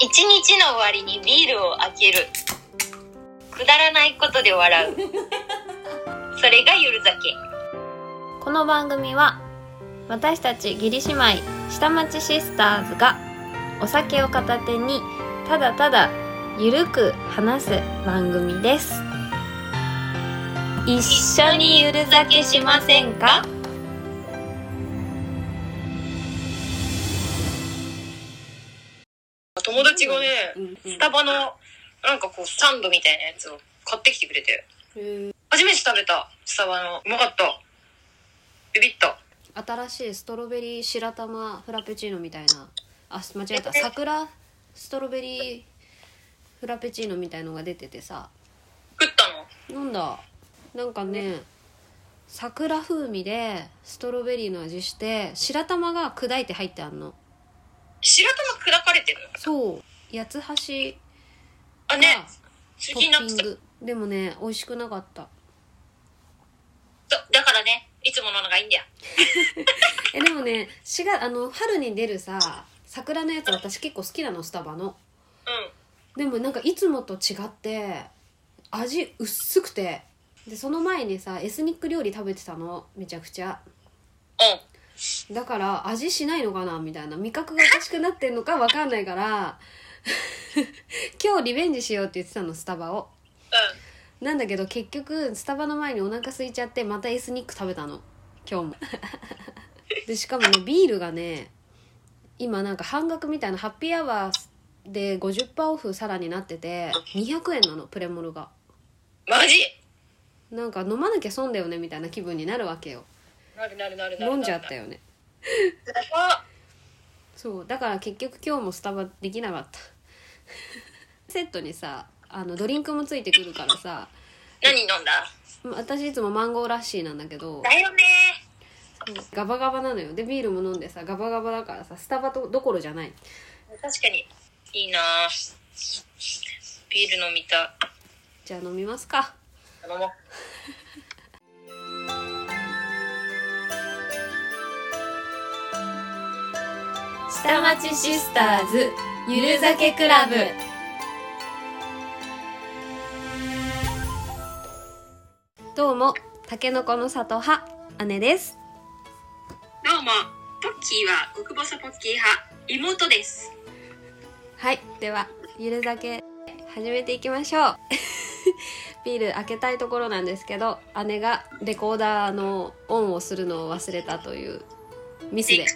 一日の終わりにビールを開ける。くだらないことで笑う。それがゆる酒。この番組は私たち義理姉妹下町シスターズがお酒を片手にただただゆるく話す番組です。一緒にゆる酒しませんか？達がねうんスタバのなんかこうサンドみたいなやつを買ってきてくれて。うん初めて食べたスタバの。うまかった。ビビった。新しいストロベリー白玉フラペチーノみたいな。あ間違えた。桜ストロベリーフラペチーノみたいのが出ててさ。食ったの？なんだ？なんかね桜風味でストロベリーの味して白玉が砕いて入ってあんの。白玉砕かれてる。そう。八つ橋あね。が好トきになってたッピング。でもね美味しくなかった。だだからねいつもののがいいんだよ。えでもね4月あの春に出るさ桜のやつ私結構好きなのスタバの。うん。でもなんかいつもと違って味薄くて。でその前にさエスニック料理食べてたの。めちゃくちゃ。うんだから味しないのかなみたいな味覚がおかしくなってんのかわかんないから 今日リベンジしようって言ってたのスタバを。なんだけど結局スタバの前にお腹空いちゃってまたエスニック食べたの。今日も。でしかもねビールがね今なんか半額みたいなハッピーアワーで50%オフさらになってて200円なのプレモルが。マジ？なんか飲まなきゃ損だよねみたいな気分になるわけよなるなるなるなる。飲んじゃったよね。あそうだから結局今日もスタバできなかった。セットにさあのドリンクもついてくるからさ。何飲んだ？私いつもマンゴーラッシーなんだけど。だよね。ガバガバなのよ。でビールも飲んでさガバガバだからさスタバとどころじゃない。確かに。いいな。ビール飲みたじゃあ飲みますか。い飲もう下町シスターズゆる酒クラブ。どうもたけのこの里派姉です。どうもポッキーは極細ポッキー派妹です。はいではゆる酒始めていきましょう。ビール開けたいところなんですけど姉がレコーダーのオンをするのを忘れたというミスで。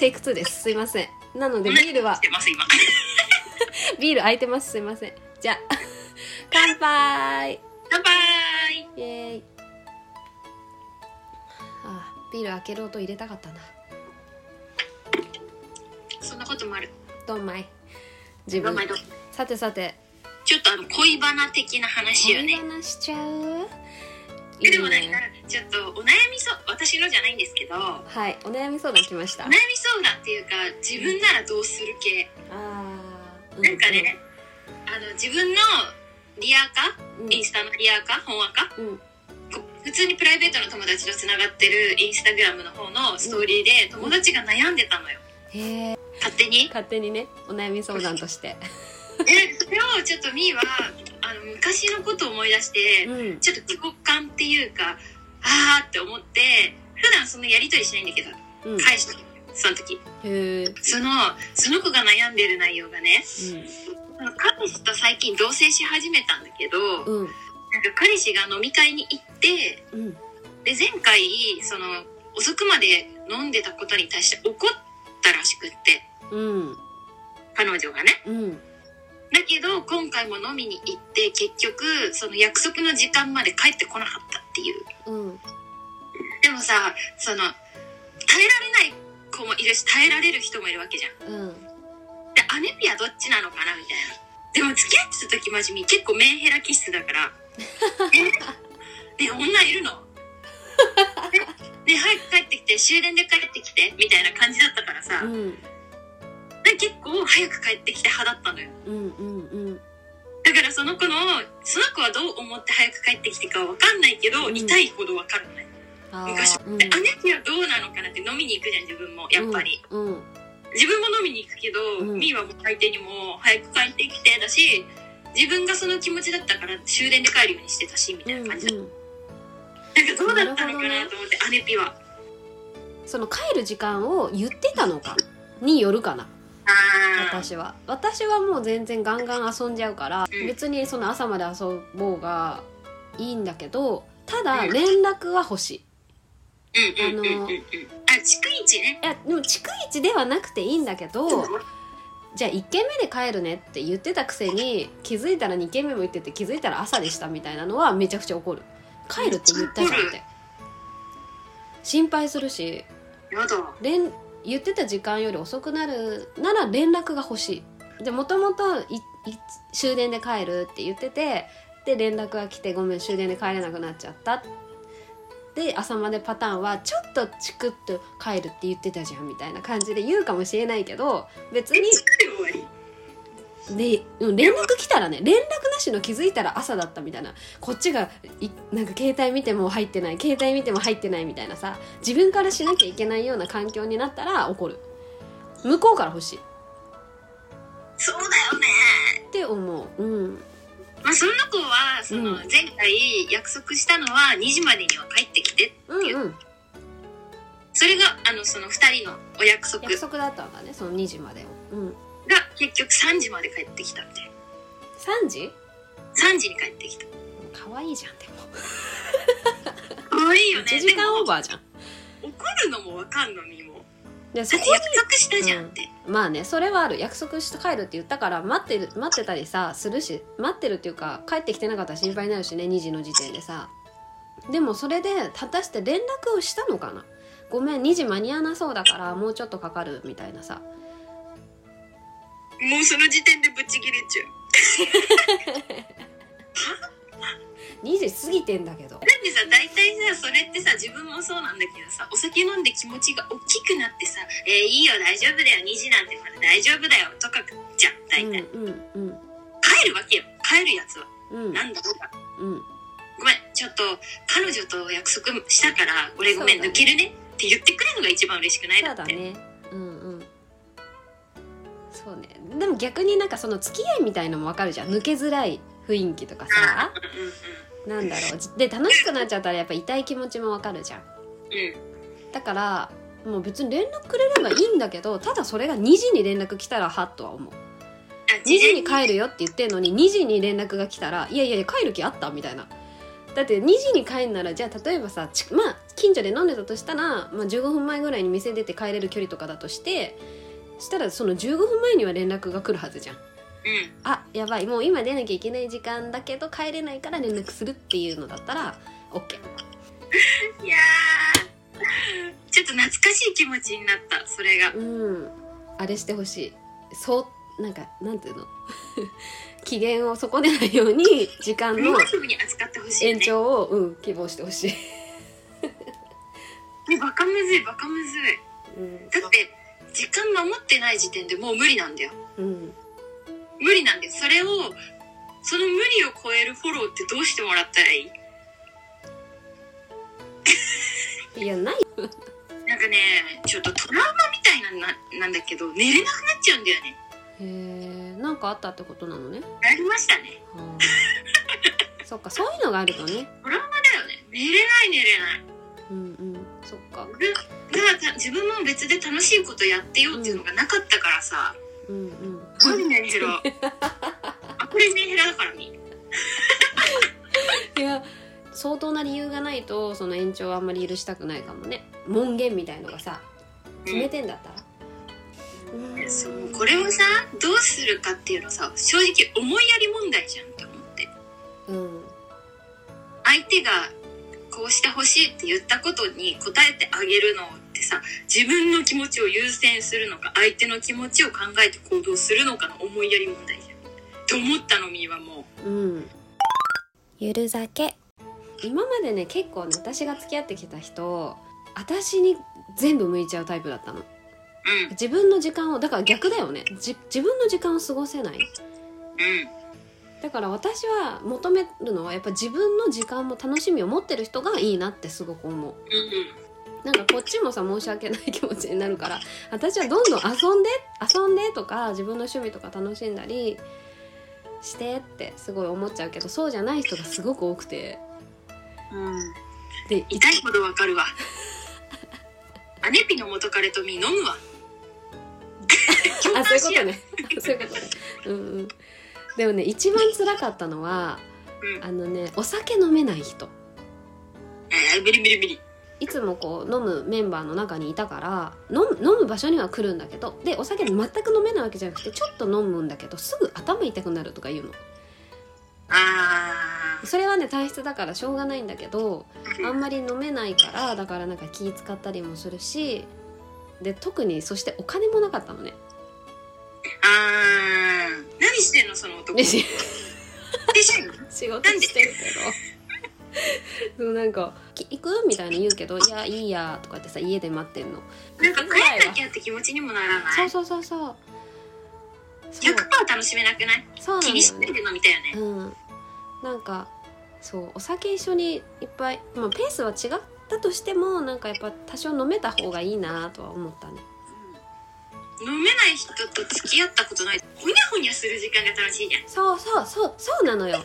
テイク2です。す。いません。なのでビールは。ビール開いてます。すいません。じゃあ 乾杯。乾杯。イエーイ。あビール開ける音入れたかったな。そんなこともある。ドンマイ自分。さてさて。ちょっとあの恋バナ的な話よ恋ね話しちゃう？えでもなんかちょっとお悩みそう私のじゃないんですけどお悩はいお悩み相談来ました。み相談っていうか自分ならどうする系。あー。なんかね、あの自分のリアカ？うん。インスタのリアカ？本アカ？うん。こ普通にプライベートの友達とつながってるインスタグラムの方のストーリーで友達が悩んでたのよ。へえ勝手に？勝手にねお悩み相談として。でそれをちょっとみーはあの昔のことを思い出してうん。ちょっと共感っていうかあーって思って普段そんなやり取りしないんだけどうん。返した。のその時。そのその子が悩んでる内容がねその彼氏と最近同棲し始めたんだけどうんうん。なんか彼氏が飲み会に行ってうん。で前回その遅くまで飲んでたことに対して怒ったらしくってうん。彼女がね。うんだけど今回も飲みに行って結局その約束の時間まで帰ってこなかったっていう。うん。でもさその耐えられない子もいるし耐えられる人もいるわけじゃん。うん。で姉ピはどっちなのかなみたいな。でも付き合ってた時マジみ結構メンヘラ気質だから。え？ね女いるの？ねね早く帰ってきて終電で帰ってきて？みたいな感じだったからさ、うんで結構早く帰ってきて派だったのよ。うんうんうん。だからその子のその子はどう思って早く帰ってきてかわかんないけど、うん。痛いほどわかるのねあ昔。ーうん。で姉貴はどうなのかなって飲みに行くじゃん自分もやっぱり、うんうん。自分も飲みに行くけど、うん。みーはもう相手にも早く帰ってきてだし自分がその気持ちだったから終電で帰るようにしてたしみたいな感じだ、うんうん。なんかどうだったのかなと思って、姉ピは。その帰る時間を言ってたのかによるかな私は。私はもう全然ガンガン遊んじゃうから、うん。別にその朝まで遊ぼうがいいんだけどただうん。連絡は欲しい。うんうんうんうんうん。あ逐一ね。いやでも逐一ではなくていいんだけどじゃあ1軒目で帰るねって言ってたくせに気づいたら2軒目も行ってて気づいたら朝でしたみたいなのはめちゃくちゃ怒る。帰るって言ったじゃんって。心配するし。やだ連言ってた時間より遅くなるなら連絡が欲しい。でもともと終電で帰るって言っててで連絡が来てごめん終電で帰れなくなっちゃった。で朝までパターンはちょっとチクッと帰るって言ってたじゃんみたいな感じで言うかもしれないけど別にでうん連絡来たらね連絡なしの気づいたら朝だったみたいな。こっちがいなんか携帯見ても入ってない携帯見ても入ってないみたいなさ自分からしなきゃいけないような環境になったら怒る。向こうから欲しい。っそうだよね。て思う。うん。まあその子はそのうん。前回約束したのは2時までには帰ってきてう。んうん。それがあのその2人のお約束。が約束だったんだねその2時までを。うん結局3時まで帰ってきたみたいな3時？3時に帰ってきた。可愛いじゃんでも。可愛いよね。1時間オーーバーじゃん。怒るのもわかんのみも。でそこ約束したじゃんって、まあねそれはある。約束して帰るって言ったから待ってる待ってたりさするし待ってるっていうか帰ってきてなかったら心配になるしね2時の時点でさ。でもそれで果たして連絡をしたのかな？ごめん2時間に合わなそうだからもうちょっとかかるみたいなさもうその時点でぶち切れちゃう。2時過ぎてんだけど。だってさ大体さそれってさ自分もそうなんだけどさお酒飲んで気持ちが大きくなってさ「えー、いいよ大丈夫だよ2時なんてまだ大丈夫だよ」とかじゃん大体、うんうんうん。帰るわけよ。帰るやつは。うん。なんだろうが。うん。ごめんちょっと彼女と約束したから俺ごめん、ね。抜けるねって言ってくれるのが一番嬉しくないだって。そうだねそうね。でも逆になんかその付き合いみたいのもわかるじゃん。抜けづらい雰囲気とかさ。なんだろう。で楽しくなっちゃったらやっぱ痛い気持ちもわかるじゃん。うん。だからもう別に連絡くれればいいんだけどただそれが2時に連絡来たらはっとは思う。あ2時に帰るよって言ってんのに2時に連絡が来たらいやいやいや帰る気あったみたいな。だって2時に帰んならじゃあ例えばさちまあ近所で飲んでたとしたら、まあ、15分前ぐらいに店出て帰れる距離とかだとしてしたらその15分前には連絡が来るはずじゃん。うん。あやばい。もう今出なきゃいけない時間だけど帰れないから連絡するっていうのだったら OK いやー。ちょっと懐かしい気持ちになったそれが。うん。あれしてほしい。そうなんかなんていうの？機嫌を損ねないように時間うの延ね。長を、うん、希望してほしい、ねバカむずいバカむずい。うん。だって時間守ってない時点でもう無理なんだよ。うん、無理なんだよ。それをその無理を超えるフォローってどうしてもらったらいい？いやないなんかねちょっとトラウマみたいなななんだけど寝れなくなっちゃうんだよね。へえなんかあったってことなのね、ありましたね。はあ、そっかそういうのがあるとね。トラウマだよね。寝れない寝れない。うんうん。そっかでだからた自分も別で楽しいことやってよっていうのがなかったからさ、うんうん。何メンヘラあこれメンヘラだからにいや相当な理由がないとその延長はあんまり許したくないかもね。門限みたいのがさ決めてんだったら、うん。そうこれをさどうするかっていうのさ正直思いやり問題じゃんって思って。うん。相手がこうしてほしいって言ったことに応えてあげるのってさ自分の気持ちを優先するのか相手の気持ちを考えて行動するのかの思いやり問題じゃん。と思ったのみーはもう。ん。ゆる酒今までね結構ね私が付き合ってきた人私に全部向いちゃうタイプだったの。ううん。自分の時間をだから逆だよね。じ自分の時間を過ごせない。うんだから私は求めるのはやっぱ自分の時間も楽しみを持ってる人がいいなってすごく思ううんなんかこっちもさ申し訳ない気持ちになるから 私はどんどん遊んで遊んでとか自分の趣味とか楽しんだりしてってすごい思っちゃうけどそうじゃない人がすごく多くて。うん。で痛いほどわかるわ。アネピの元彼とみ飲むわ。あそういうことね。そういうことね。うんうん。でもね一番辛かったのはうん。あのねお酒飲めない人。えー、ビリビリビリいつもこう飲むメンバーの中にいたから飲む飲む場所には来るんだけどでお酒全く飲めないわけじゃなくてちょっと飲むんだけどすぐ頭痛くなるとか言うの。あそれはね体質だからしょうがないんだけどーあんまり飲めないからだからなんか気使ったりもするしで特にそしてお金もなかったのね。あー。何してんのその男。仕事してるけど そうなんか「き行く?」みたいに言うけど「いやいいや」とかってさ家で待ってんの。なんか帰んなきゃって気持ちにもならない？そうそうそうそう。そう。100%楽しめなくない？そうなんだ気にしよねないで飲みたいよね。うん。なんかそうお酒一緒にいっぱい、まあ、ペースは違ったとしてもなんかやっぱ多少飲めた方がいいなとは思ったね。飲めない人と付き合ったことない。ほにゃほにゃする時間が楽しいじゃん。そうそうそうそうなのよ。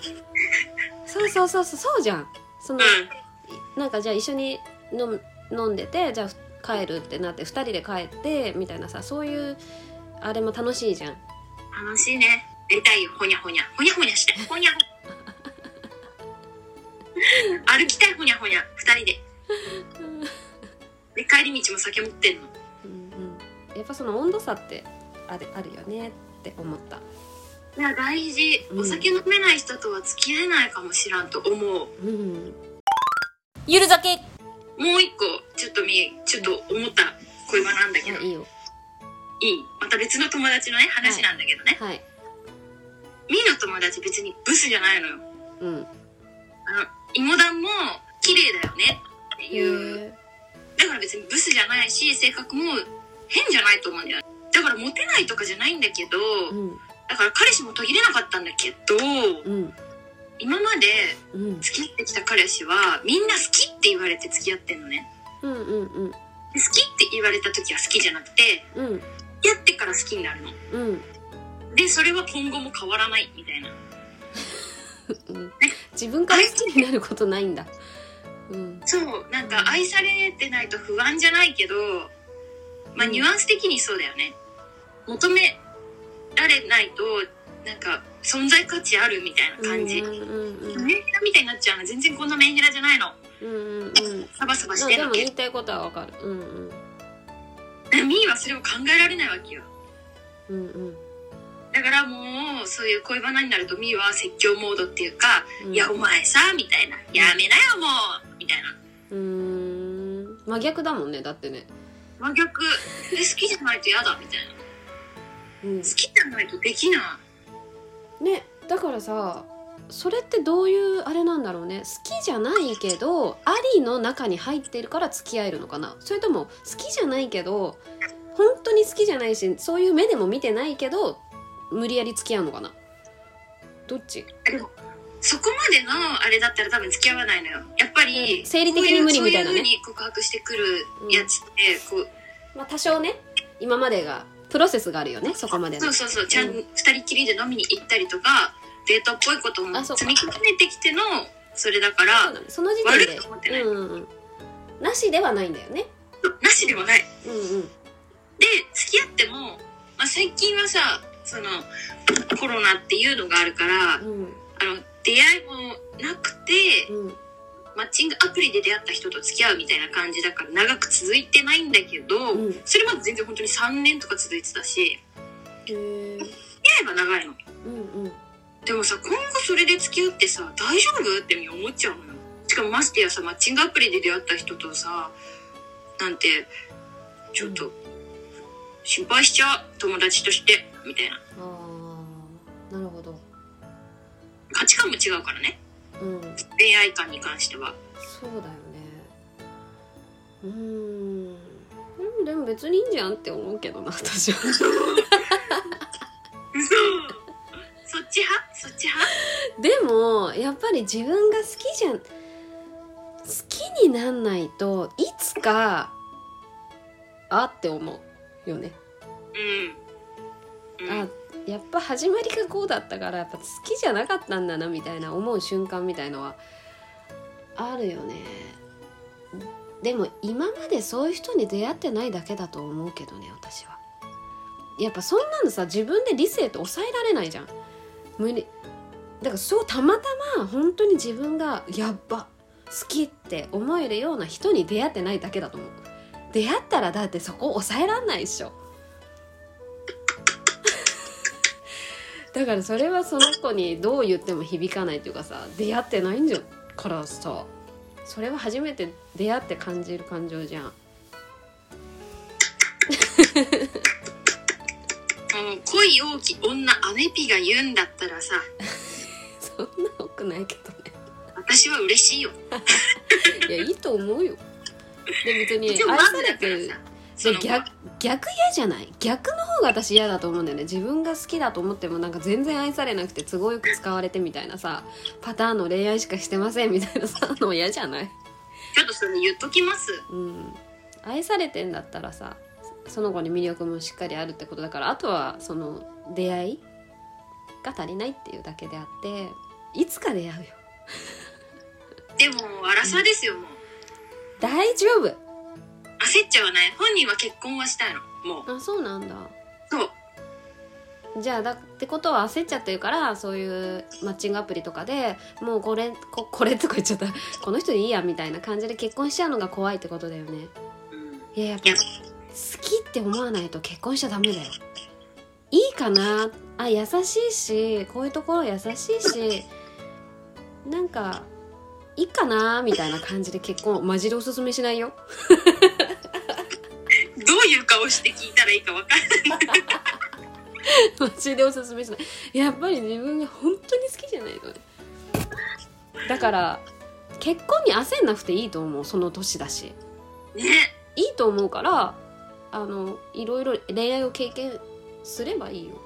そうそうそうそうそうじゃんそのうん。なんかじゃあ一緒に飲む飲んでてじゃあ帰るってなって2人で帰ってみたいなさそういうあれも楽しいじゃん。楽しいね。やりたいよ。ほにゃほにゃ。ほにゃほにゃしたいほにゃ。ほ 歩きたいほにゃほにゃ。二人で。で帰り道も酒持ってんの。うんうん。やっぱその温度差ってあるあるよねって思ったいや大事。うん。お酒飲めない人とは付き合えないかもしらんと思う。うん。ゆる酒。もう一個ちょっとみちょっと思った恋バナなんだけど。あいいよ。いい。また別の友達のね話なんだけどね、はい。みーの友達別にブスじゃないのよ。うん。あの芋団も綺麗だよね。ってへいう。えだから別にブスじゃないし性格も変じゃないと思うんだよねだからモテないとかじゃないんだけど、うんだから彼氏も途切れなかったんだけどうん。今までうん。付き合ってきた彼氏はみんな好きって言われて付き合ってんのね。うんうんうん。で好きって言われた時は好きじゃなくてうん。付き合ってから好きになるの。うん。でそれは今後も変わらないみたいな。うん。自分から好きになることないんだ。うん。そうなんか愛されてないと不安じゃないけどまあうん。ニュアンス的にそうだよね。求められないとなんか存在価値あるみたいな感じ、うんうんうんメンヘラみたいになっちゃうの全然こんなメンヘラじゃないの。うんうんうんサバサバしてんの。けも言いたいことはわかる。うんうん。ミーはそれを考えられないわけよ。うんうん。だからもうそういう恋バナになるとミーは説教モードっていうか「うん。いやお前さ」みたいな「やめなよもう」みたいな。うーん。真逆だもんねだってね。真逆。え好きじゃないと嫌だみたいなうん。好きじゃないとできない。ねだからさそれってどういうあれなんだろうね。好きじゃないけどありの中に入ってるから付き合えるのかな。それとも好きじゃないけど本当に好きじゃないしそういう目でも見てないけど無理やり付き合うのかな。どっち？そこまでのあれだったら多分付き合わないのよ。やっぱり、うん。生理的に無理みたいなね。そういう風に告白してくるやつって、こうまあ多少ね。今までがプロセスがあるよねそこまでの。そうそうそう。ちゃんう二人きりで飲みに行ったりとかデートっぽいことも積み重ねてきてのそれだからその。時点悪でない、うんうん。うんなしではないんだよね。なしでもない。うんうん。で付き合っても、まあ、最近はさそのコロナっていうのがあるからうん。あの出会いもなくてうんマッチングアプリで出会った人と付き合うみたいな感じだから長く続いてないんだけど、うん。それまで全然本当に3年とか続いてたしへえ出会えば長いの。うんうん。でもさ今後それで付き合ってさ大丈夫？って思っちゃうのよ。しかもましてやさマッチングアプリで出会った人とさなんてちょっと心配しちゃう？友達として？みたいな。ああなるほど。価値観も違うからねうん。恋愛観に関してはそうだよね。うーん。うんでも別にいいんじゃんって思うけどな 私は。嘘。そっち派？そっち派？でもやっぱり自分が好きじゃん好きになんないといつかかあって思うよね、うん、うん、あやっぱ始まりがこうだったからやっぱ好きじゃなかったんだなみたいな思う瞬間みたいのはあるよね。でも今までそういう人に出会ってないだけだと思うけどね私は。やっぱそんなのさ自分で理性って抑えられないじゃん。無理。だからそうたまたま本当に自分がやっば好きって思えるような人に出会ってないだけだと思う。出会ったらだってそこ抑えらんないっしょ。だからそれはその子にどう言っても響かないというかさ出会ってないんじゃからさ。それは初めて出会って感じる感情じゃん。もう恋多き女アネピが言うんだったらさ。そんな多くないけどね。私は嬉しいよ。いやいいと思うよ。で別に愛されてそ逆逆嫌じゃない？逆の方が私嫌だと思うんだよね。自分が好きだと思ってもなんか全然愛されなくて都合よく使われてみたいなさパターンの恋愛しかしてませんみたいなさの嫌じゃない？ちょっとそれ言っときます。うん。愛されてんだったらさその子に魅力もしっかりあるってことだからあとはその出会いが足りないっていうだけであっていつか出会うよ。でも荒さですよもう。大丈夫焦っちゃわない？本人は結婚はしたいの？もう。あそうなんだ。そう。じゃあだってことは焦っちゃってるからそういうマッチングアプリとかでもうこれここれとか言っちゃった。この人でいいやみたいな感じで結婚しちゃうのが怖いってことだよね。うん。いややっぱいや。好きって思わないと結婚しちゃダメだよ。いいかな？あ優しいしこういうところ優しいしなんかいいかな？みたいな感じで結婚マジでおすすめしないよ。どういう顔して聞いたらいいか分かんない。マジでおすすめしない。やっぱり自分が本当に好きじゃないとねだから結婚に焦んなくていいと思うその年だし。ね。いいと思うからあのいろいろ恋愛を経験すればいいよ。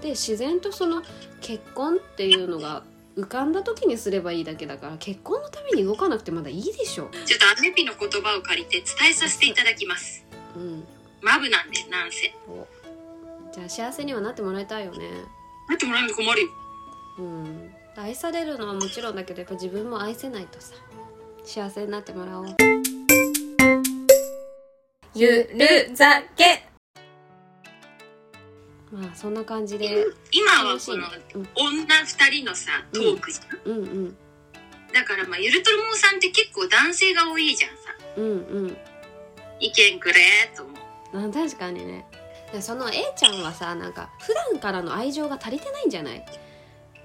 で自然とその結婚っていうのが浮かんだ時にすればいいだけだから結婚のために動かなくてまだいいでしょ。ちょっとアネピの言葉を借りて伝えさせていただきます。うんマブなんでなんせ。お。じゃあ幸せにはなってもらいたいよね。なってもらうの困るよ。うん。愛されるのはもちろんだけどやっぱ自分も愛せないとさ。幸せになってもらおう。ゆる酒まあそんな感じで。今は楽しいこのうん女二人のさトークじゃん、うん。うんだからまあゆるとるもんさんって結構男性が多いじゃんさ。うんうん。意見くれと思う。あ確かにね。でその A ちゃんはさなんか普段からの愛情が足りてないんじゃない？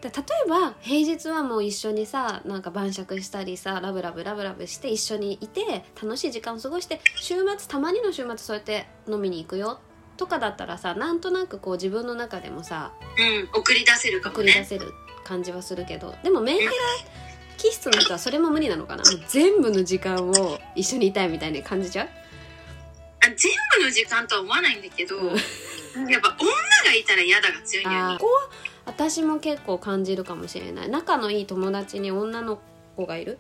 で例えば平日はもう一緒にさなんか晩酌したりさラブラブラブラブして一緒にいて楽しい時間を過ごして週末たまにの週末そうやって飲みに行くよ。とかだったらさなんとなくこう自分の中でもさうん送り出せるかもね。送り出せる感じはするけど。でもメンヘラ気質の人はそれも無理なのかな？もう全部の時間を一緒にいたいみたいな感じちゃう？あ全部の時間とは思わないんだけど、うん。やっぱ女がいたら嫌だが強いんだよね。ここは私も結構感じるかもしれない。仲のいい友達に女の子がいる。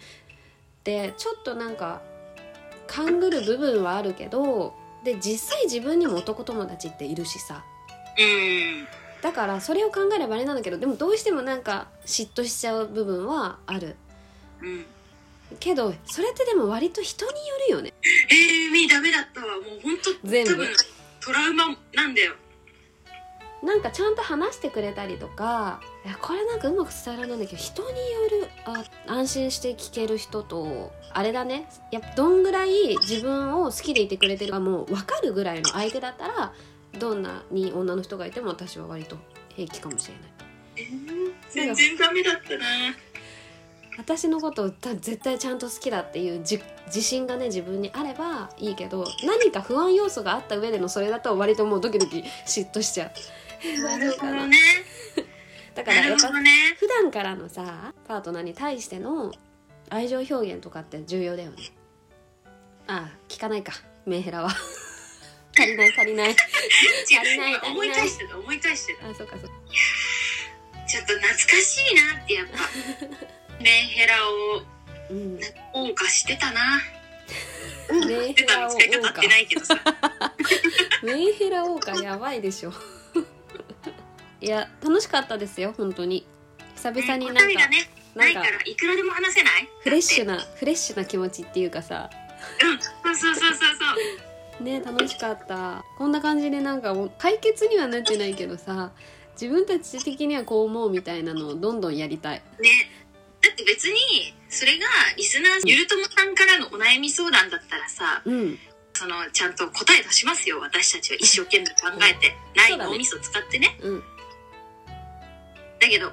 でちょっとなんか勘ぐる部分はあるけどで実際自分にも男友達っているしさ。うん。だからそれを考えればあれなんだけどでもどうしてもなんか嫉妬しちゃう部分はある。うんけどそれってでも割と人によるよね。えー、みーダメだったわ。もうほんと全部。トラウマなんだよ。なんかちゃんと話してくれたりとかいやこれなんかうまく伝えられないんだけど人によるあ安心して聞ける人とあれだね。やどんぐらい自分を好きでいてくれてるかもう分かるぐらいの相手だったらどんなに女の人がいても私は割と平気かもしれない。えー、全然ダメだったな私のこと絶対ちゃんと好きだっていうじ自信がね自分にあればいいけど何か不安要素があった上でのそれだと割ともうドキドキ嫉妬しちゃう。なるほどね。だからやっぱね。普段からのさパートナーに対しての愛情表現とかって重要だよね。ああ聞かないか。メンヘラは。足りない足りない。足りない足りない。思い返してた思い返してた。あそうかそうか。ちょっと懐かしいなってやっぱ メンヘラをうん謳歌してたな。メンヘラ出たの使い方合ってないけどさメンヘラ王冠やばいでしょ。いや楽しかったですよ本当に。久々になんか、ねないかなんからいくらでも話せない？フレッシュななフレッシュな気持ちっていうかさ。うんそうそうそうそうそう。ね楽しかった。こんな感じでなんかもう解決にはなってないけどさ自分たち的にはこう思うみたいなのをどんどんやりたい。ね。だって別にそれがリスナーゆるともさんからのお悩み相談だったらさうん。そのちゃんと答え出しますよ。私たちは一生懸命考えて、ない脳みそ使ってね。うん。だけど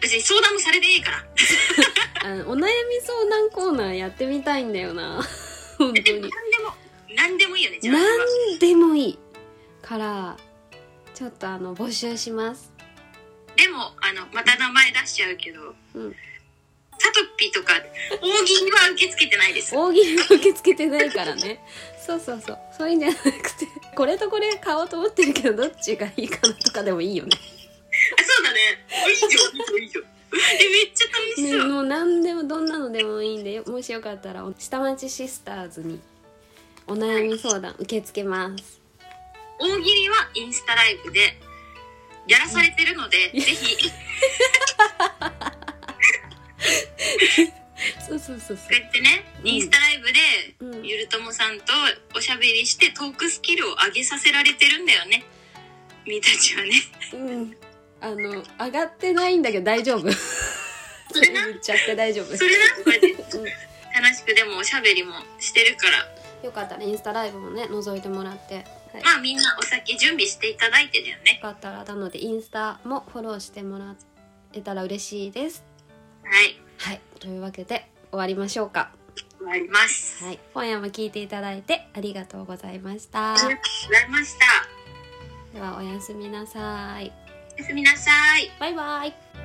別に相談もされていいから。お悩み相談コーナーやってみたいんだよな。本当に。何でも何でもいいよねじゃあ。何でもいいからちょっとあの募集します。でもあのまた名前出しちゃうけど、うん。サトピーとか大喜利は受け付けてないです。大喜利は受け付けてないからね。そうそうそう。そういうんじゃなくてこれとこれ買おうと思ってるけどどっちがいいかなとかでもいいよね。あそうだね。いいよいいよいいよ。えめっちゃ楽しねそう、もう何でもどんなのでもいいんでもしよかったら下町シスターズにお悩み相談受け付けます。大喜利はインスタライブでやらされてるので、ぜひ そうそうそうそこうやってねインスタライブで、うんゆるともさんとおしゃべりしてトークスキルを上げさせられてるんだよね。みーたちはね。ううん。あの上がってないんだけど大丈夫。それ言っちゃって大丈夫。それな？んかねうん。楽しくでもおしゃべりもしてるから。よかったらインスタライブもね覗いてもらって、はい、よまあみんなお酒準備していただいてだよね。かったらなのでインスタもフォローしてもらえたら嬉しいです。はいはい。というわけで終わりましょうか。終わります、はい。今夜も聞いていただいてありがとうございました。ありがとうございました。ではおやすみなさい。おやすみなさい。バイバイ